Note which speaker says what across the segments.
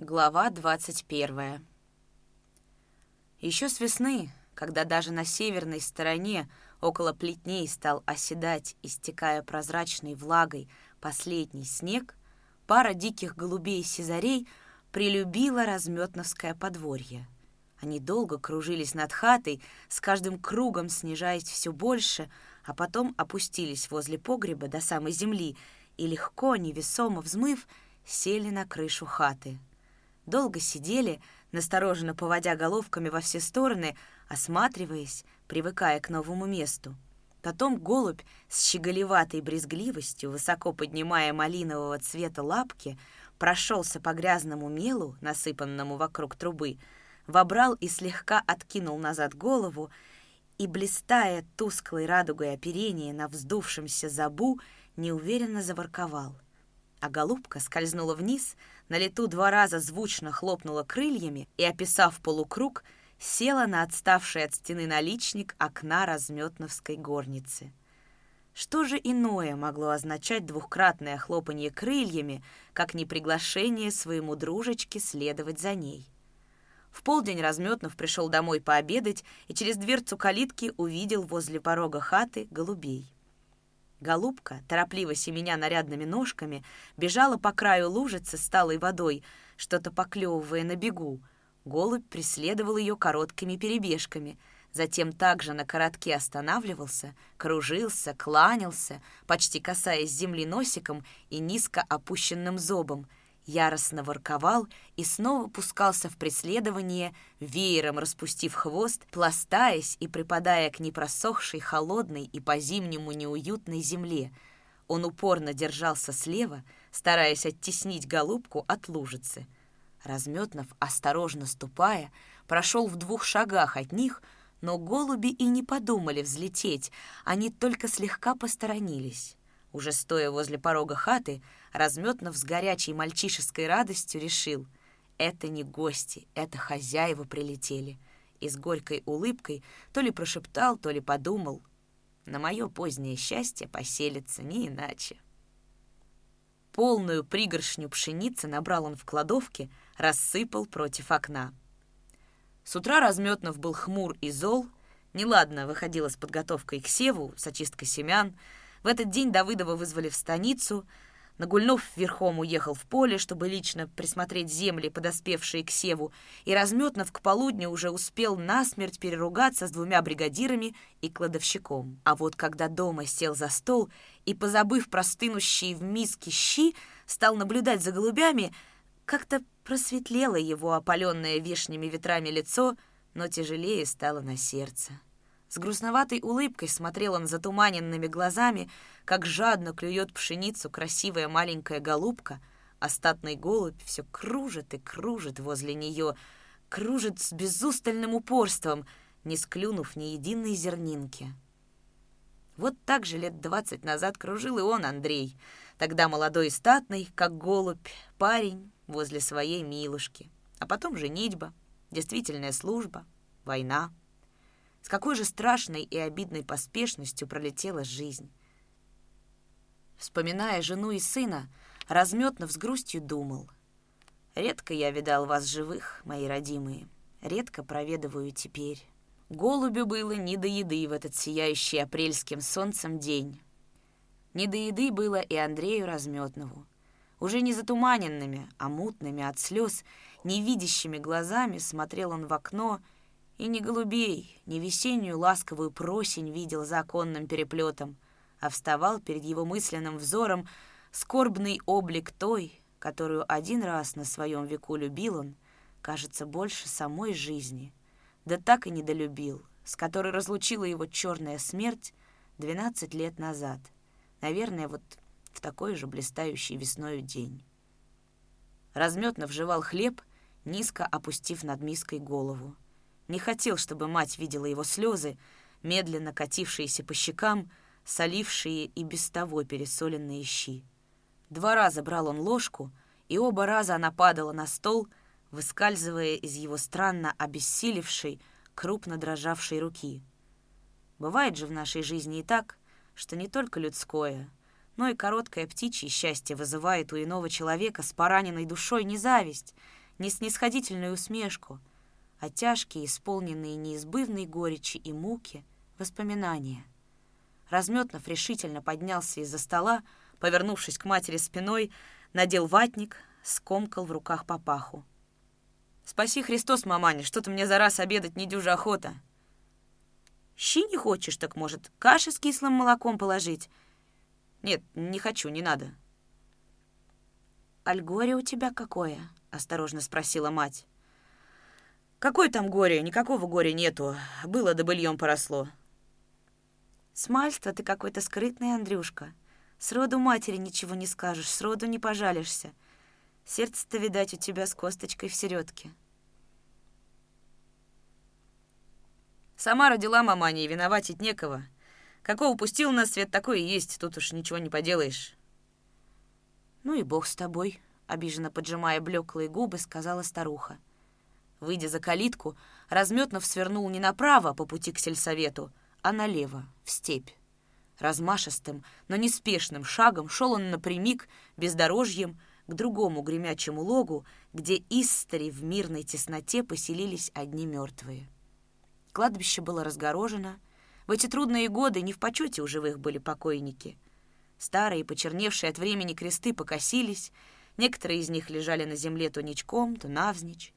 Speaker 1: Глава 21 Еще с весны, когда даже на северной стороне около плетней стал оседать, истекая прозрачной влагой, последний снег, пара диких голубей-сизарей прилюбила разметновское подворье. Они долго кружились над хатой, с каждым кругом снижаясь все больше, а потом опустились возле погреба до самой земли и, легко, невесомо взмыв, сели на крышу хаты — долго сидели, настороженно поводя головками во все стороны, осматриваясь, привыкая к новому месту. Потом голубь с щеголеватой брезгливостью, высоко поднимая малинового цвета лапки, прошелся по грязному мелу, насыпанному вокруг трубы, вобрал и слегка откинул назад голову и, блистая тусклой радугой оперения на вздувшемся забу, неуверенно заворковал. А голубка скользнула вниз — на лету два раза звучно хлопнула крыльями и, описав полукруг, села на отставший от стены наличник окна разметновской горницы. Что же иное могло означать двухкратное хлопанье крыльями, как не приглашение своему дружечке следовать за ней? В полдень Разметнов пришел домой пообедать и через дверцу калитки увидел возле порога хаты голубей. Голубка, торопливо семеня нарядными ножками, бежала по краю лужицы с талой водой, что-то поклевывая на бегу. Голубь преследовал ее короткими перебежками, затем также на коротке останавливался, кружился, кланялся, почти касаясь земли носиком и низко опущенным зобом — яростно ворковал и снова пускался в преследование, веером распустив хвост, пластаясь и припадая к непросохшей, холодной и по-зимнему неуютной земле. Он упорно держался слева, стараясь оттеснить голубку от лужицы. Разметнов, осторожно ступая, прошел в двух шагах от них, но голуби и не подумали взлететь, они только слегка посторонились. Уже стоя возле порога хаты, Разметнов с горячей мальчишеской радостью решил — это не гости, это хозяева прилетели. И с горькой улыбкой то ли прошептал, то ли подумал. На мое позднее счастье поселится не иначе. Полную пригоршню пшеницы набрал он в кладовке, рассыпал против окна. С утра Разметнов был хмур и зол, неладно выходила с подготовкой к севу, с очисткой семян. В этот день Давыдова вызвали в станицу — Нагульнов верхом уехал в поле, чтобы лично присмотреть земли, подоспевшие к Севу, и Разметнов к полудню уже успел насмерть переругаться с двумя бригадирами и кладовщиком. А вот когда дома сел за стол и, позабыв простынущие в миске щи, стал наблюдать за голубями, как-то просветлело его опаленное вешними ветрами лицо, но тяжелее стало на сердце. С грустноватой улыбкой смотрел он затуманенными глазами, как жадно клюет пшеницу красивая маленькая голубка, а статный голубь все кружит и кружит возле нее, кружит с безустальным упорством, не склюнув ни единой зернинки. Вот так же лет двадцать назад кружил и он, Андрей, тогда молодой и статный, как голубь, парень возле своей милушки. А потом женитьба, действительная служба, война — с какой же страшной и обидной поспешностью пролетела жизнь. Вспоминая жену и сына, Разметнов с грустью думал. «Редко я видал вас живых, мои родимые, редко проведываю теперь». Голубю было не до еды в этот сияющий апрельским солнцем день. Не до еды было и Андрею Разметнову. Уже не затуманенными, а мутными от слез, невидящими глазами смотрел он в окно — и не голубей, не весеннюю ласковую просень видел за оконным переплетом, а вставал перед его мысленным взором скорбный облик той, которую один раз на своем веку любил он, кажется, больше самой жизни, да так и недолюбил, с которой разлучила его черная смерть двенадцать лет назад, наверное, вот в такой же блистающий весною день. Разметно вживал хлеб, низко опустив над миской голову. Не хотел, чтобы мать видела его слезы, медленно катившиеся по щекам, солившие и без того пересоленные щи. Два раза брал он ложку, и оба раза она падала на стол, выскальзывая из его странно обессилевшей, крупно дрожавшей руки. Бывает же в нашей жизни и так, что не только людское, но и короткое птичье счастье вызывает у иного человека с пораненной душой не зависть, не снисходительную усмешку, а тяжкие, исполненные неизбывной горечи и муки, воспоминания. Разметнов решительно поднялся из-за стола, повернувшись к матери спиной, надел ватник, скомкал в руках папаху. «Спаси Христос, маманя, что-то мне за раз обедать не дюжа охота». «Щи не хочешь, так, может, каши с кислым молоком положить?» «Нет, не хочу, не надо». «Аль горе у тебя какое?» — осторожно спросила мать. «Какое там горе? Никакого горя нету. Было да быльем поросло». «Смальство ты какой-то скрытный, Андрюшка. Сроду матери ничего не скажешь, сроду не пожалишься. Сердце-то, видать, у тебя с косточкой в середке.
Speaker 2: Сама родила маманя, и виноватить некого. Какого упустил на свет, такое и есть, тут уж ничего не поделаешь.
Speaker 1: «Ну и бог с тобой», — обиженно поджимая блеклые губы, сказала старуха. Выйдя за калитку, Разметнов свернул не направо по пути к сельсовету, а налево, в степь. Размашистым, но неспешным шагом шел он напрямик, бездорожьем, к другому гремячему логу, где истори в мирной тесноте поселились одни мертвые. Кладбище было разгорожено. В эти трудные годы не в почете у живых были покойники. Старые, почерневшие от времени кресты покосились, некоторые из них лежали на земле то ничком, то навзничь.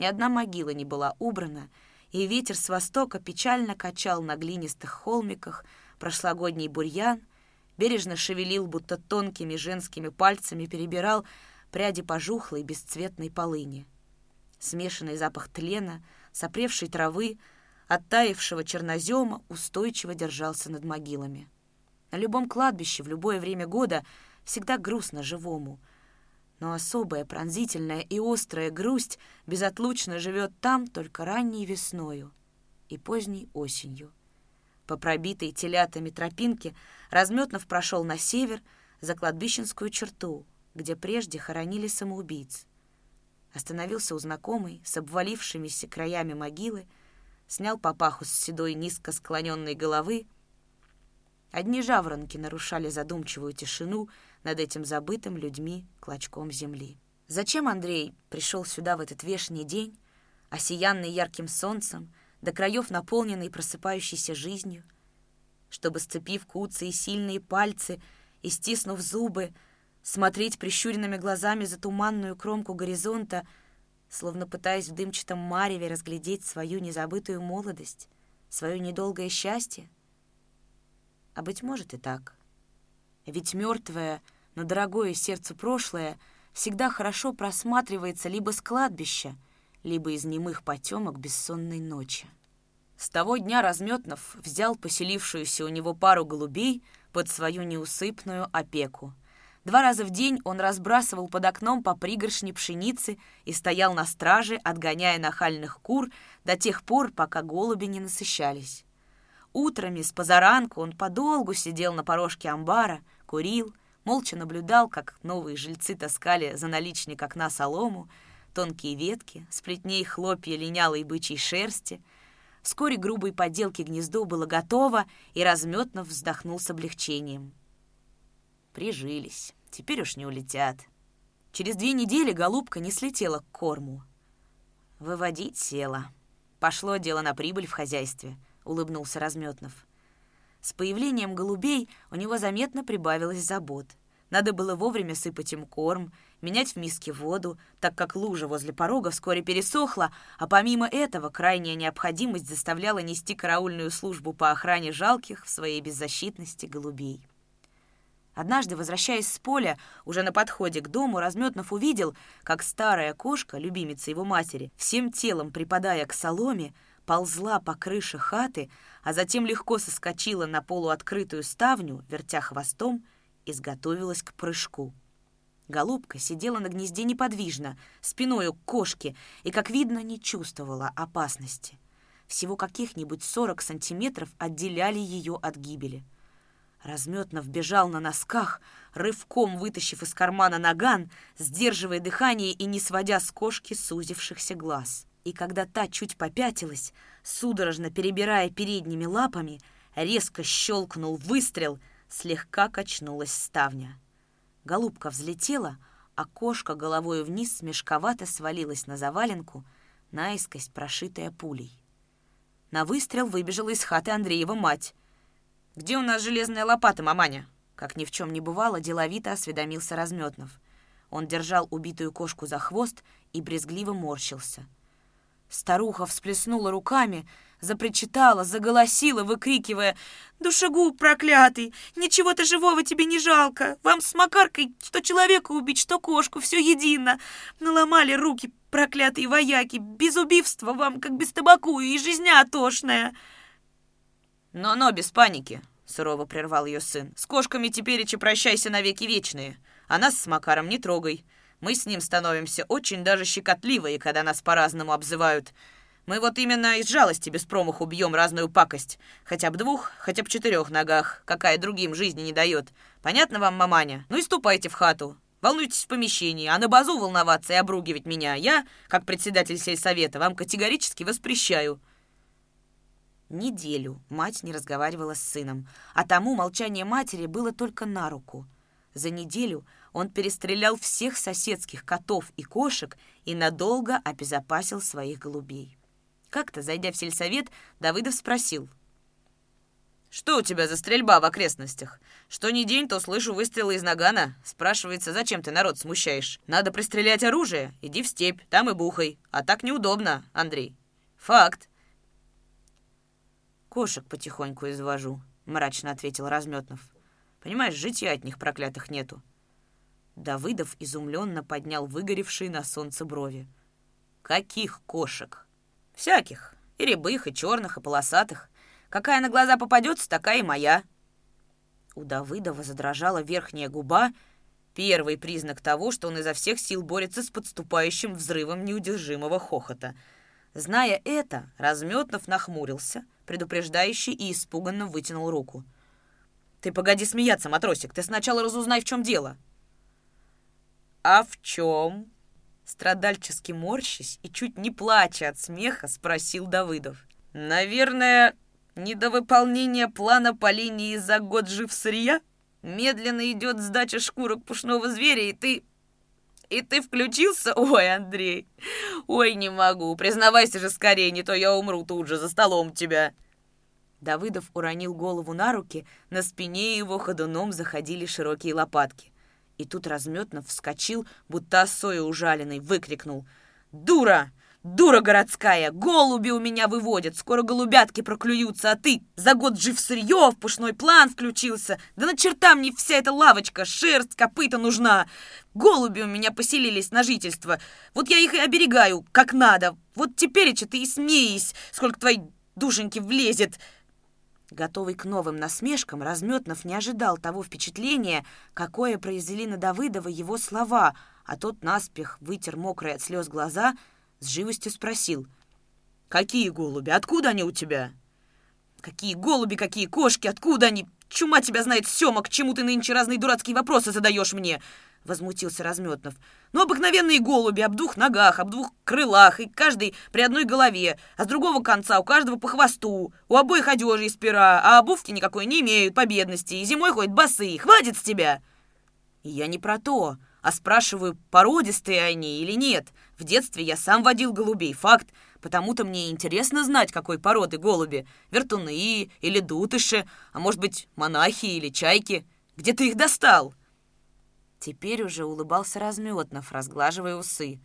Speaker 1: Ни одна могила не была убрана, и ветер с востока печально качал на глинистых холмиках прошлогодний бурьян, бережно шевелил, будто тонкими женскими пальцами перебирал пряди пожухлой бесцветной полыни. Смешанный запах тлена, сопревшей травы, оттаившего чернозема устойчиво держался над могилами. На любом кладбище в любое время года всегда грустно живому, но особая пронзительная и острая грусть безотлучно живет там только ранней весною и поздней осенью. По пробитой телятами тропинке Разметнов прошел на север, за кладбищенскую черту, где прежде хоронили самоубийц. Остановился у знакомой с обвалившимися краями могилы, снял папаху с седой низко склоненной головы. Одни жаворонки нарушали задумчивую тишину над этим забытым людьми клочком земли. Зачем Андрей пришел сюда в этот вешний день, осиянный ярким солнцем, до краев наполненный просыпающейся жизнью, чтобы, сцепив куцы и сильные пальцы и стиснув зубы, смотреть прищуренными глазами за туманную кромку горизонта, словно пытаясь в дымчатом мареве разглядеть свою незабытую молодость, свое недолгое счастье? А быть может и так. Ведь мертвое, но дорогое сердцу прошлое всегда хорошо просматривается либо с кладбища, либо из немых потемок бессонной ночи. С того дня Разметнов взял поселившуюся у него пару голубей под свою неусыпную опеку. Два раза в день он разбрасывал под окном по пригоршне пшеницы и стоял на страже, отгоняя нахальных кур до тех пор, пока голуби не насыщались. Утрами с позаранку он подолгу сидел на порожке амбара, курил, молча наблюдал, как новые жильцы таскали за наличник окна солому, тонкие ветки, сплетней хлопья линялой бычьей шерсти. Вскоре грубой поделки гнездо было готово, и Разметнов вздохнул с облегчением. Прижились, теперь уж не улетят. Через две недели голубка не слетела к корму. Выводить села. Пошло дело на прибыль в хозяйстве, улыбнулся Разметнов. С появлением голубей у него заметно прибавилось забот. Надо было вовремя сыпать им корм, менять в миске воду, так как лужа возле порога вскоре пересохла, а помимо этого крайняя необходимость заставляла нести караульную службу по охране жалких в своей беззащитности голубей. Однажды, возвращаясь с поля, уже на подходе к дому, Разметнов увидел, как старая кошка, любимица его матери, всем телом припадая к соломе, ползла по крыше хаты, а затем легко соскочила на полуоткрытую ставню, вертя хвостом, изготовилась к прыжку. Голубка сидела на гнезде неподвижно, спиною к кошке, и, как видно, не чувствовала опасности. Всего каких-нибудь сорок сантиметров отделяли ее от гибели. Разметно вбежал на носках, рывком вытащив из кармана наган, сдерживая дыхание и не сводя с кошки сузившихся глаз. И когда та чуть попятилась, судорожно перебирая передними лапами, резко щелкнул выстрел — слегка качнулась ставня. Голубка взлетела, а кошка головой вниз мешковато свалилась на заваленку, наискось прошитая пулей. На выстрел выбежала из хаты Андреева мать.
Speaker 2: «Где у нас железная лопата, маманя?»
Speaker 1: Как ни в чем не бывало, деловито осведомился Разметнов. Он держал убитую кошку за хвост и брезгливо морщился. Старуха всплеснула руками, запричитала, заголосила, выкрикивая «Душегуб проклятый! Ничего-то живого тебе не жалко! Вам с Макаркой что человека убить, что кошку, все едино! Наломали руки, проклятые вояки! Без убивства вам, как без табаку, и жизня тошная!»
Speaker 2: «Но-но, без паники!» — сурово прервал ее сын. «С кошками теперь и прощайся навеки вечные, а нас с Макаром не трогай. Мы с ним становимся очень даже щекотливые, когда нас по-разному обзывают». Мы вот именно из жалости без промаху бьем разную пакость. Хотя бы двух, хотя бы четырех ногах, какая другим жизни не дает. Понятно вам, маманя? Ну и ступайте в хату. Волнуйтесь в помещении, а на базу волноваться и обругивать меня я, как председатель сельсовета, вам категорически воспрещаю».
Speaker 1: Неделю мать не разговаривала с сыном, а тому молчание матери было только на руку. За неделю он перестрелял всех соседских котов и кошек и надолго обезопасил своих голубей. Как-то, зайдя в сельсовет, Давыдов спросил.
Speaker 2: «Что у тебя за стрельба в окрестностях? Что ни день, то слышу выстрелы из нагана. Спрашивается, зачем ты народ смущаешь? Надо пристрелять оружие. Иди в степь, там и бухай. А так неудобно, Андрей. Факт».
Speaker 1: «Кошек потихоньку извожу», — мрачно ответил Разметнов. «Понимаешь, житья от них проклятых нету». Давыдов изумленно поднял выгоревшие на солнце брови. «Каких кошек?»
Speaker 2: Всяких. И рябых, и черных, и полосатых. Какая на глаза попадется, такая и моя.
Speaker 1: У Давыдова задрожала верхняя губа, первый признак того, что он изо всех сил борется с подступающим взрывом неудержимого хохота. Зная это, Разметнов нахмурился, предупреждающий и испуганно вытянул руку.
Speaker 2: «Ты погоди смеяться, матросик, ты сначала разузнай, в чем дело».
Speaker 1: «А в чем?» Страдальчески морщись и чуть не плача от смеха, спросил Давыдов.
Speaker 2: «Наверное, недовыполнение плана по линии за год жив сырья? Медленно идет сдача шкурок пушного зверя, и ты... И ты включился? Ой, Андрей, ой, не могу. Признавайся же скорее, не то я умру тут же за столом тебя».
Speaker 1: Давыдов уронил голову на руки, на спине его ходуном заходили широкие лопатки. И тут Разметнов вскочил, будто осою ужаленный, выкрикнул. «Дура! Дура городская! Голуби у меня выводят! Скоро голубятки проклюются, а ты за год жив сырье, в пушной план включился! Да на черта мне вся эта лавочка! Шерсть, копыта нужна! Голуби у меня поселились на жительство! Вот я их и оберегаю, как надо! Вот теперь-че ты и смеись, сколько твоей душеньки влезет!» Готовый к новым насмешкам, Разметнов не ожидал того впечатления, какое произвели на Давыдова его слова, а тот наспех вытер мокрые от слез глаза, с живостью спросил. «Какие голуби? Откуда они у тебя?» «Какие голуби, какие кошки? Откуда они? Чума тебя знает, Сёма, к чему ты нынче разные дурацкие вопросы задаешь мне?» — возмутился Разметнов. «Ну, обыкновенные голуби об двух ногах, об двух крылах, и каждый при одной голове, а с другого конца у каждого по хвосту, у обоих одежи из пера, а обувки никакой не имеют по бедности, и зимой ходят босые. Хватит с тебя!» Я не про то, а спрашиваю, породистые они или нет. В детстве я сам водил голубей, факт. Потому-то мне интересно знать, какой породы голуби. Вертуны или дутыши, а может быть, монахи или чайки. Где ты их достал?» Теперь уже улыбался Разметнов, разглаживая усы.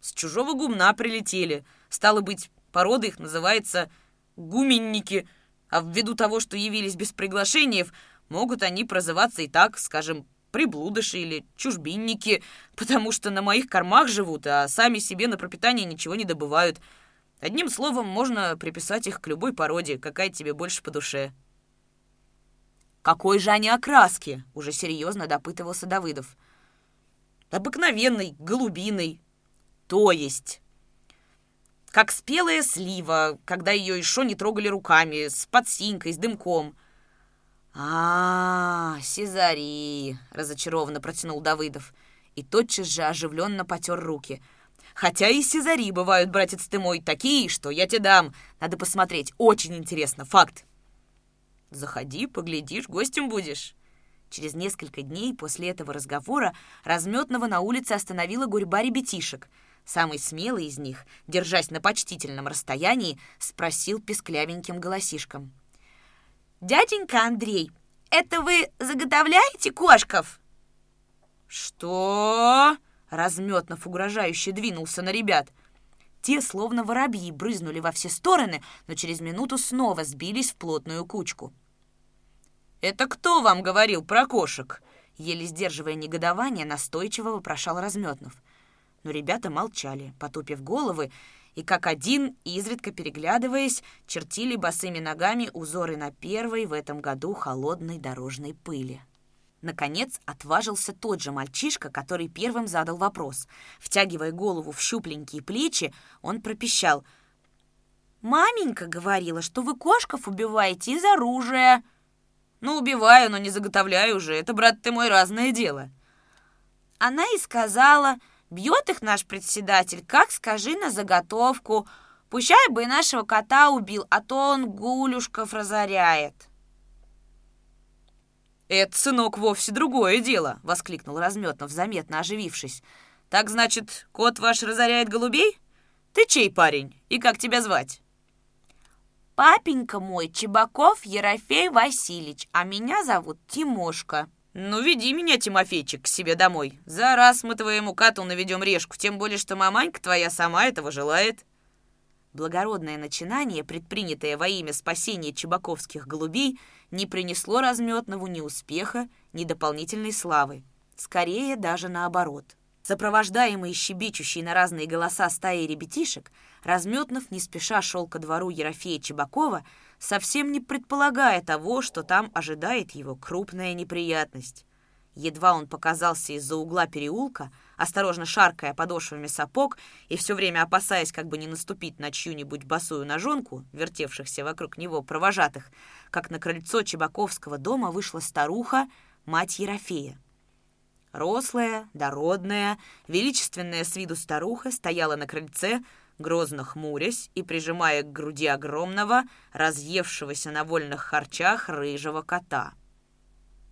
Speaker 1: «С чужого гумна прилетели. Стало быть, порода их называется гуменники, а ввиду того, что явились без приглашений, могут они прозываться и так, скажем, приблудыши или чужбинники, потому что на моих кормах живут, а сами себе на пропитание ничего не добывают. Одним словом, можно приписать их к любой породе, какая тебе больше по душе». «Какой же они окраски?» — уже серьезно допытывался Давыдов. «Обыкновенный, голубиный. То есть...» Как спелая слива, когда ее еще не трогали руками, с подсинкой, с дымком. А, Сезари!» — разочарованно протянул Давыдов. И тотчас же оживленно потер руки. «Хотя и Сезари бывают, братец ты мой, такие, что я тебе дам. Надо посмотреть, очень интересно, факт». «Заходи, поглядишь, гостем будешь». Через несколько дней после этого разговора Разметного на улице остановила гурьба ребятишек. Самый смелый из них, держась на почтительном расстоянии, спросил песклявеньким голосишком. «Дяденька Андрей, это вы заготовляете кошков?»
Speaker 2: «Что?» — Разметнов угрожающе двинулся на ребят.
Speaker 1: Те, словно воробьи, брызнули во все стороны, но через минуту снова сбились в плотную кучку.
Speaker 2: «Это кто вам говорил про кошек?»
Speaker 1: Еле сдерживая негодование, настойчиво вопрошал Разметнов. Но ребята молчали, потупив головы, и как один, изредка переглядываясь, чертили босыми ногами узоры на первой в этом году холодной дорожной пыли. Наконец отважился тот же мальчишка, который первым задал вопрос. Втягивая голову в щупленькие плечи, он пропищал. «Маменька говорила, что вы кошков убиваете из оружия».
Speaker 2: «Ну, убиваю, но не заготовляю уже. Это, брат ты мой, разное дело».
Speaker 1: Она и сказала, бьет их наш председатель, как скажи на заготовку. Пущай бы и нашего кота убил, а то он гулюшков разоряет.
Speaker 2: «Это, сынок, вовсе другое дело!» — воскликнул Разметнов, заметно оживившись. «Так, значит, кот ваш разоряет голубей? Ты чей парень? И как тебя звать?»
Speaker 1: Папенька мой Чебаков Ерофей Васильевич, а меня зовут Тимошка.
Speaker 2: Ну, веди меня, Тимофейчик, к себе домой. За раз мы твоему коту наведем решку, тем более, что маманька твоя сама этого желает.
Speaker 1: Благородное начинание, предпринятое во имя спасения чебаковских голубей, не принесло разметному ни успеха, ни дополнительной славы. Скорее, даже наоборот. Сопровождаемый щебечущий на разные голоса стаи ребятишек, Разметнов не спеша шел ко двору Ерофея Чебакова, совсем не предполагая того, что там ожидает его крупная неприятность. Едва он показался из-за угла переулка, осторожно шаркая подошвами сапог и все время опасаясь, как бы не наступить на чью-нибудь босую ножонку, вертевшихся вокруг него провожатых, как на крыльцо Чебаковского дома вышла старуха, мать Ерофея. Рослая, дородная, величественная с виду старуха стояла на крыльце, грозно хмурясь и прижимая к груди огромного, разъевшегося на вольных харчах рыжего кота.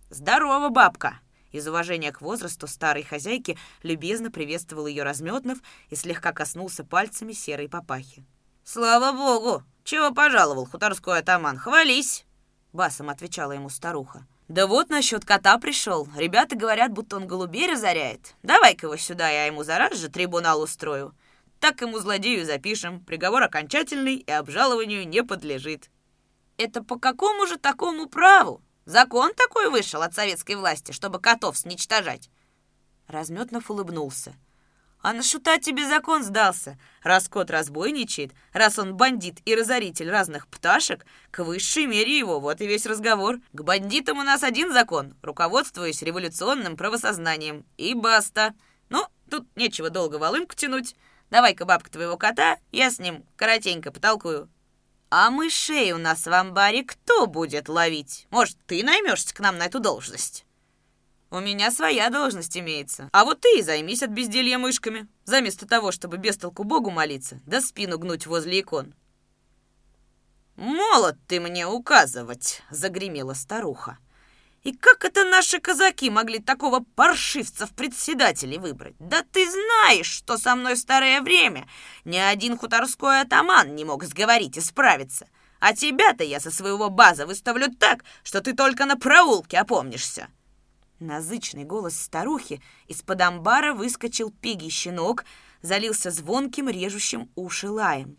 Speaker 1: «Здорово, бабка!» Из уважения к возрасту старой хозяйки любезно приветствовал ее разметнов и слегка коснулся пальцами серой папахи.
Speaker 2: «Слава богу! Чего пожаловал, хуторской атаман? Хвались!» Басом отвечала ему старуха.
Speaker 1: «Да вот насчет кота пришел. Ребята говорят, будто он голубей разоряет. Давай-ка его сюда, я ему зараз же трибунал устрою.
Speaker 2: Так ему злодею запишем. Приговор окончательный и обжалованию не подлежит».
Speaker 1: «Это по какому же такому праву? Закон такой вышел от советской власти, чтобы котов сничтожать?» Разметнов улыбнулся.
Speaker 2: А на шута тебе закон сдался. Раз кот разбойничает, раз он бандит и разоритель разных пташек, к высшей мере его, вот и весь разговор. К бандитам у нас один закон, руководствуясь революционным правосознанием. И баста. Ну, тут нечего долго волынку тянуть. Давай-ка бабка твоего кота, я с ним коротенько потолкую. А мышей у нас в амбаре кто будет ловить? Может, ты наймешься к нам на эту должность? У меня своя должность имеется. А вот ты и займись от безделья мышками. Заместо того, чтобы без толку Богу молиться, да спину гнуть возле икон. «Молод ты мне указывать!» — загремела старуха. «И как это наши казаки могли такого паршивца в председателе выбрать? Да ты знаешь, что со мной в старое время ни один хуторской атаман не мог сговорить и справиться. А тебя-то я со своего база выставлю так, что ты только на проулке опомнишься».
Speaker 1: На зычный голос старухи из-под амбара выскочил пегий щенок, залился звонким, режущим уши лаем.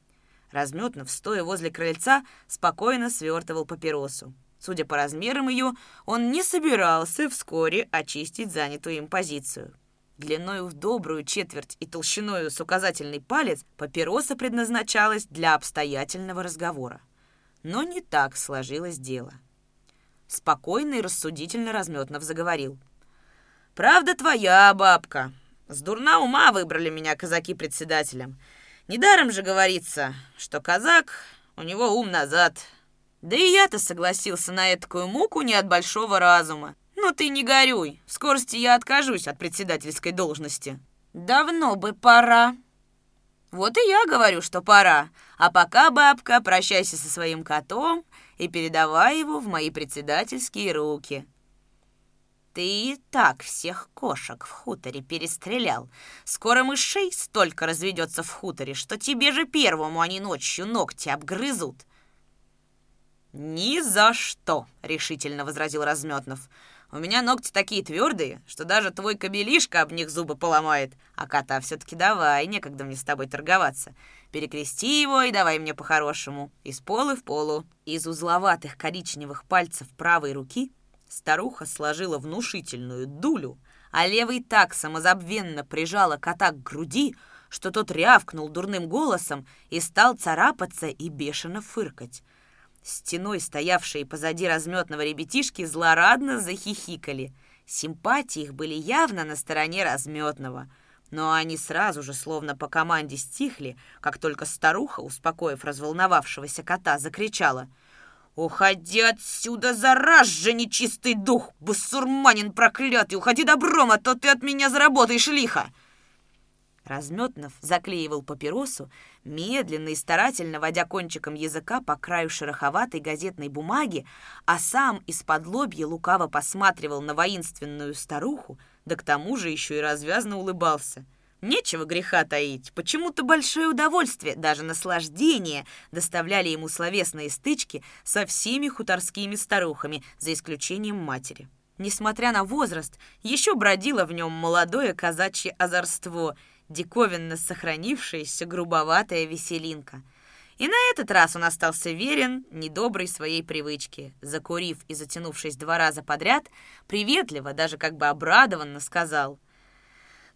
Speaker 1: Разметнов, стоя возле крыльца, спокойно свертывал папиросу. Судя по размерам ее, он не собирался вскоре очистить занятую им позицию. Длиною в добрую четверть и толщиною с указательный палец папироса предназначалась для обстоятельного разговора. Но не так сложилось дело. — Спокойно и рассудительно Разметнов заговорил.
Speaker 2: «Правда твоя, бабка. С дурна ума выбрали меня казаки председателем. Недаром же говорится, что казак, у него ум назад. Да и я-то согласился на этакую муку не от большого разума. Но ты не горюй, в скорости я откажусь от председательской должности».
Speaker 1: «Давно бы пора», вот и я говорю, что пора. А пока, бабка, прощайся со своим котом и передавай его в мои председательские руки». ты и так всех кошек в хуторе перестрелял. Скоро мышей столько разведется в хуторе, что тебе же первому они ночью ногти обгрызут».
Speaker 2: «Ни за что!» — решительно возразил Разметнов. «У меня ногти такие твердые, что даже твой кобелишка об них зубы поломает. А кота все-таки давай, некогда мне с тобой торговаться. Перекрести его и давай мне по-хорошему. Из полы в полу». Из узловатых коричневых пальцев правой руки старуха сложила внушительную дулю, а левый так самозабвенно прижала кота к груди, что тот рявкнул дурным голосом и стал царапаться и бешено фыркать. Стеной стоявшие позади разметного ребятишки злорадно захихикали. Симпатии их были явно на стороне разметного. Но они сразу же, словно по команде, стихли, как только старуха, успокоив разволновавшегося кота, закричала «Уходи отсюда, зараз же, нечистый дух! Басурманин проклятый! Уходи добром, а то ты от меня заработаешь лихо!» Разметнов заклеивал папиросу, медленно и старательно водя кончиком языка по краю шероховатой газетной бумаги, а сам из-под лобья лукаво посматривал на воинственную старуху, да к тому же еще и развязно улыбался. Нечего греха таить, почему-то большое удовольствие, даже наслаждение доставляли ему словесные стычки со всеми хуторскими старухами, за исключением матери. Несмотря на возраст, еще бродило в нем молодое казачье озорство — диковинно сохранившаяся грубоватая веселинка. И на этот раз он остался верен недоброй своей привычке. Закурив и затянувшись два раза подряд, приветливо, даже как бы обрадованно сказал —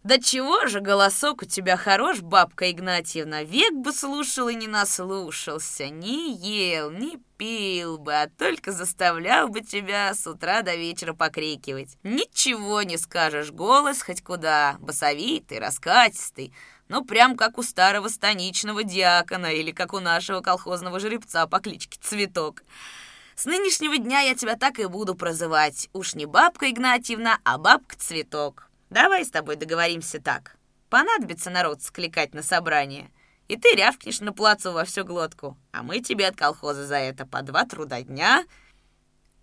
Speaker 2: «Да чего же голосок у тебя хорош, бабка Игнатьевна? Век бы слушал и не наслушался, не ел, не пил бы, а только заставлял бы тебя с утра до вечера покрикивать. Ничего не скажешь, голос хоть куда, басовитый, раскатистый, ну прям как у старого станичного диакона или как у нашего колхозного жеребца по кличке Цветок». С нынешнего дня я тебя так и буду прозывать. Уж не бабка Игнатьевна, а бабка Цветок. Давай с тобой договоримся так. Понадобится народ скликать на собрание, и ты рявкнешь на плацу во всю глотку, а мы тебе от колхоза за это по два труда дня».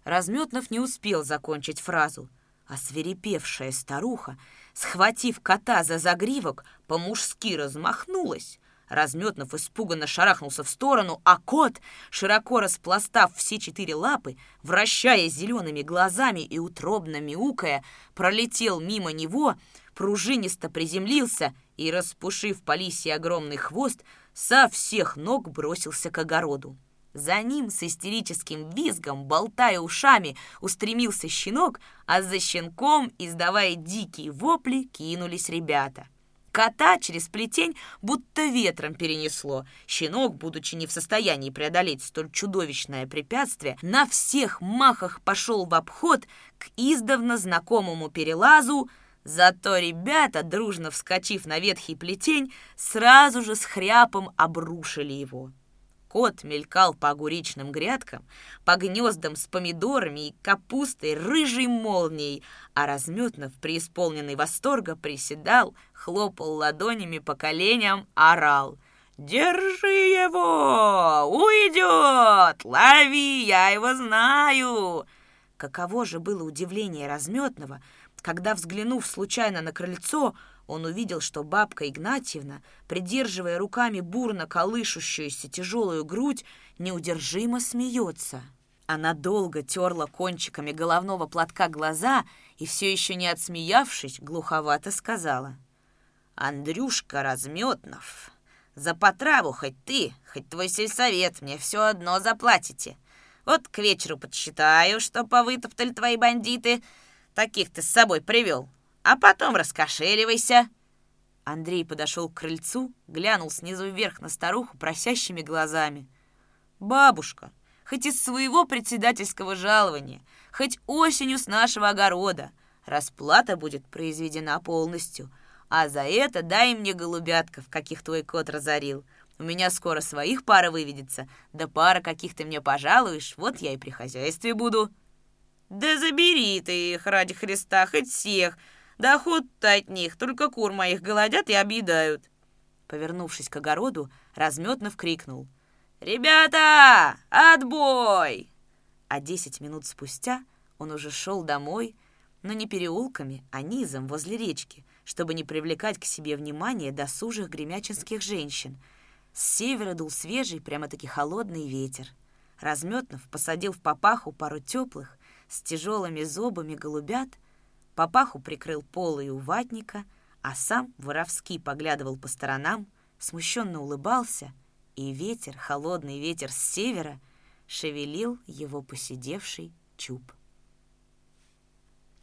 Speaker 2: Разметнов не успел закончить фразу, а свирепевшая старуха, схватив кота за загривок, по-мужски размахнулась, Разметнов испуганно шарахнулся в сторону, а кот, широко распластав все четыре лапы, вращая зелеными глазами и утробно мяукая, пролетел мимо него, пружинисто приземлился и, распушив по лисе огромный хвост, со всех ног бросился к огороду. За ним с истерическим визгом, болтая ушами, устремился щенок, а за щенком, издавая дикие вопли, кинулись ребята — Кота через плетень будто ветром перенесло. Щенок, будучи не в состоянии преодолеть столь чудовищное препятствие, на всех махах пошел в обход к издавна знакомому перелазу, Зато ребята, дружно вскочив на ветхий плетень, сразу же с хряпом обрушили его. Кот мелькал по огуречным грядкам, по гнездам с помидорами и капустой рыжей молнией, а разметно в преисполненный восторга приседал, хлопал ладонями по коленям, орал. «Держи его! Уйдет! Лови, я его знаю!» Каково же было удивление разметного, когда, взглянув случайно на крыльцо, он увидел, что бабка Игнатьевна, придерживая руками бурно колышущуюся тяжелую грудь, неудержимо смеется. Она долго терла кончиками головного платка глаза и, все еще не отсмеявшись, глуховато сказала. «Андрюшка Разметнов, за потраву хоть ты, хоть твой сельсовет мне все одно заплатите. Вот к вечеру подсчитаю, что повытоптали твои бандиты. Таких ты с собой привел а потом раскошеливайся». Андрей подошел к крыльцу, глянул снизу вверх на старуху просящими глазами. «Бабушка, хоть из своего председательского жалования, хоть осенью с нашего огорода, расплата будет произведена полностью, а за это дай мне голубятков, каких твой кот разорил. У меня скоро своих пара выведется, да пара каких ты мне пожалуешь, вот я и при хозяйстве буду». «Да забери ты их ради Христа, хоть всех!» Доход-то от них, только кур моих голодят и объедают. Повернувшись к огороду, Разметнов крикнул. «Ребята, отбой!» А десять минут спустя он уже шел домой,
Speaker 1: но не переулками, а низом возле речки, чтобы не привлекать к себе внимание досужих гремячинских женщин. С севера дул свежий, прямо-таки холодный ветер. Разметнов посадил в папаху пару теплых, с тяжелыми зубами голубят, папаху прикрыл полой у ватника, а сам воровски поглядывал по сторонам, смущенно улыбался, и ветер, холодный ветер с севера, шевелил его посидевший чуб.